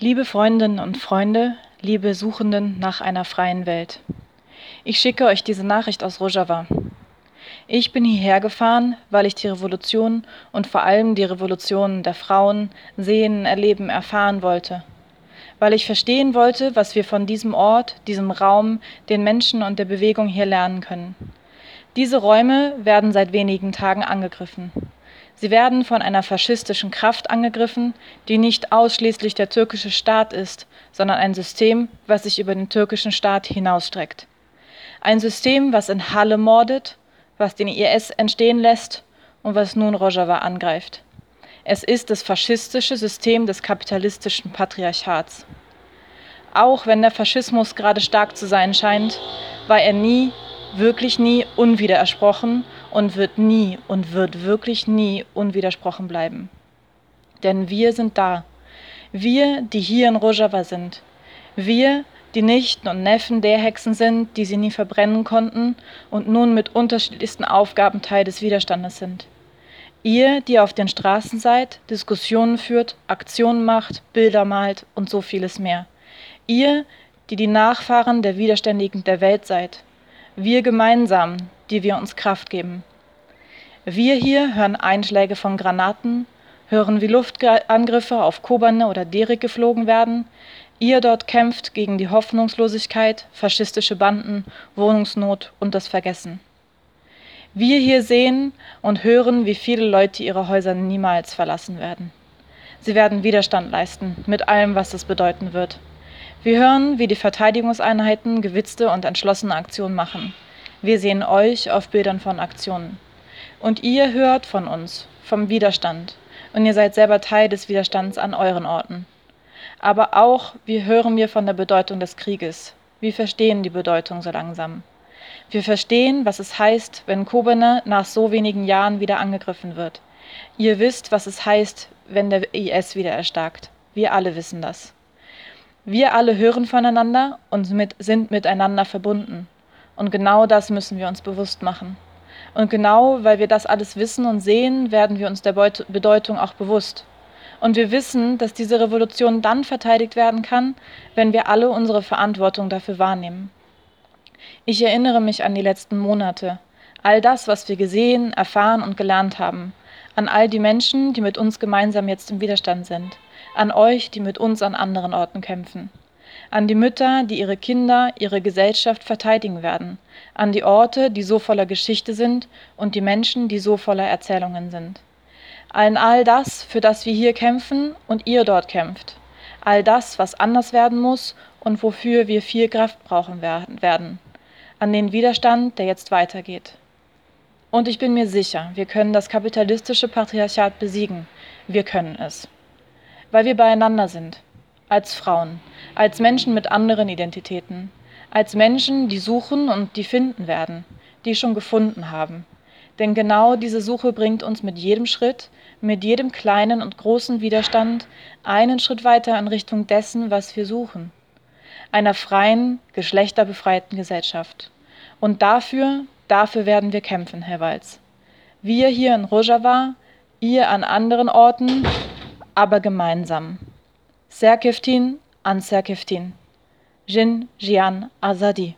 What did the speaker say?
Liebe Freundinnen und Freunde, liebe Suchenden nach einer freien Welt. Ich schicke euch diese Nachricht aus Rojava. Ich bin hierher gefahren, weil ich die Revolution und vor allem die Revolution der Frauen sehen, erleben, erfahren wollte. Weil ich verstehen wollte, was wir von diesem Ort, diesem Raum, den Menschen und der Bewegung hier lernen können. Diese Räume werden seit wenigen Tagen angegriffen. Sie werden von einer faschistischen Kraft angegriffen, die nicht ausschließlich der türkische Staat ist, sondern ein System, was sich über den türkischen Staat hinausstreckt. Ein System, was in Halle mordet, was den IS entstehen lässt und was nun Rojava angreift. Es ist das faschistische System des kapitalistischen Patriarchats. Auch wenn der Faschismus gerade stark zu sein scheint, war er nie, wirklich nie unwidersprochen und wird nie und wird wirklich nie unwidersprochen bleiben. Denn wir sind da. Wir, die hier in Rojava sind. Wir, die Nichten und Neffen der Hexen sind, die sie nie verbrennen konnten und nun mit unterschiedlichsten Aufgaben Teil des Widerstandes sind. Ihr, die auf den Straßen seid, Diskussionen führt, Aktionen macht, Bilder malt und so vieles mehr. Ihr, die die Nachfahren der Widerständigen der Welt seid. Wir gemeinsam, die wir uns Kraft geben. Wir hier hören Einschläge von Granaten, hören, wie Luftangriffe auf Kobane oder Derek geflogen werden. Ihr dort kämpft gegen die Hoffnungslosigkeit, faschistische Banden, Wohnungsnot und das Vergessen. Wir hier sehen und hören, wie viele Leute ihre Häuser niemals verlassen werden. Sie werden Widerstand leisten, mit allem, was es bedeuten wird. Wir hören, wie die Verteidigungseinheiten gewitzte und entschlossene Aktionen machen. Wir sehen euch auf Bildern von Aktionen. Und ihr hört von uns, vom Widerstand. Und ihr seid selber Teil des Widerstands an euren Orten. Aber auch, wie hören wir von der Bedeutung des Krieges? Wir verstehen die Bedeutung so langsam. Wir verstehen, was es heißt, wenn Kobane nach so wenigen Jahren wieder angegriffen wird. Ihr wisst, was es heißt, wenn der IS wieder erstarkt. Wir alle wissen das. Wir alle hören voneinander und mit, sind miteinander verbunden. Und genau das müssen wir uns bewusst machen. Und genau weil wir das alles wissen und sehen, werden wir uns der Bedeutung auch bewusst. Und wir wissen, dass diese Revolution dann verteidigt werden kann, wenn wir alle unsere Verantwortung dafür wahrnehmen. Ich erinnere mich an die letzten Monate, all das, was wir gesehen, erfahren und gelernt haben, an all die Menschen, die mit uns gemeinsam jetzt im Widerstand sind, an euch, die mit uns an anderen Orten kämpfen an die Mütter, die ihre Kinder, ihre Gesellschaft verteidigen werden, an die Orte, die so voller Geschichte sind und die Menschen, die so voller Erzählungen sind. An all das, für das wir hier kämpfen und ihr dort kämpft. All das, was anders werden muss und wofür wir viel Kraft brauchen werden. An den Widerstand, der jetzt weitergeht. Und ich bin mir sicher, wir können das kapitalistische Patriarchat besiegen. Wir können es. Weil wir beieinander sind, als Frauen, als Menschen mit anderen Identitäten, als Menschen, die suchen und die finden werden, die schon gefunden haben. Denn genau diese Suche bringt uns mit jedem Schritt, mit jedem kleinen und großen Widerstand einen Schritt weiter in Richtung dessen, was wir suchen. Einer freien, geschlechterbefreiten Gesellschaft. Und dafür, dafür werden wir kämpfen, Herr Walz. Wir hier in Rojava, ihr an anderen Orten, aber gemeinsam. Serkeftin an Serkeftin. Jin Jian Azadi.